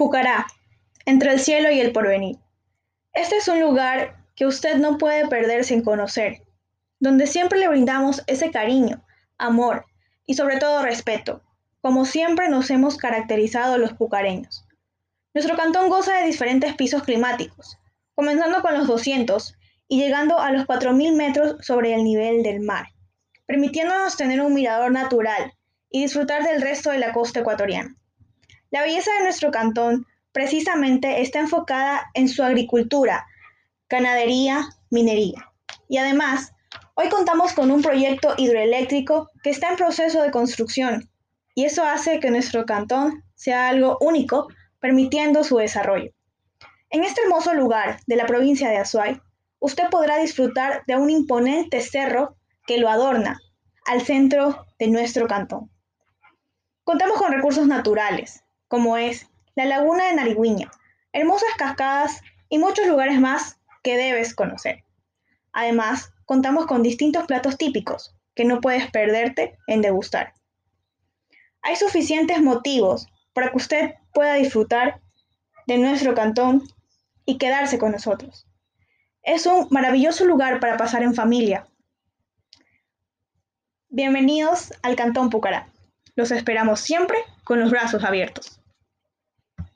Pucará, entre el cielo y el porvenir. Este es un lugar que usted no puede perder sin conocer, donde siempre le brindamos ese cariño, amor y sobre todo respeto, como siempre nos hemos caracterizado los pucareños. Nuestro cantón goza de diferentes pisos climáticos, comenzando con los 200 y llegando a los 4.000 metros sobre el nivel del mar, permitiéndonos tener un mirador natural y disfrutar del resto de la costa ecuatoriana. La belleza de nuestro cantón precisamente está enfocada en su agricultura, ganadería, minería. Y además, hoy contamos con un proyecto hidroeléctrico que está en proceso de construcción y eso hace que nuestro cantón sea algo único, permitiendo su desarrollo. En este hermoso lugar de la provincia de Azuay, usted podrá disfrutar de un imponente cerro que lo adorna al centro de nuestro cantón. Contamos con recursos naturales, como es la laguna de Narigüeña, hermosas cascadas y muchos lugares más que debes conocer. Además, contamos con distintos platos típicos que no puedes perderte en degustar. Hay suficientes motivos para que usted pueda disfrutar de nuestro cantón y quedarse con nosotros. Es un maravilloso lugar para pasar en familia. Bienvenidos al Cantón Pucará. Los esperamos siempre con los brazos abiertos.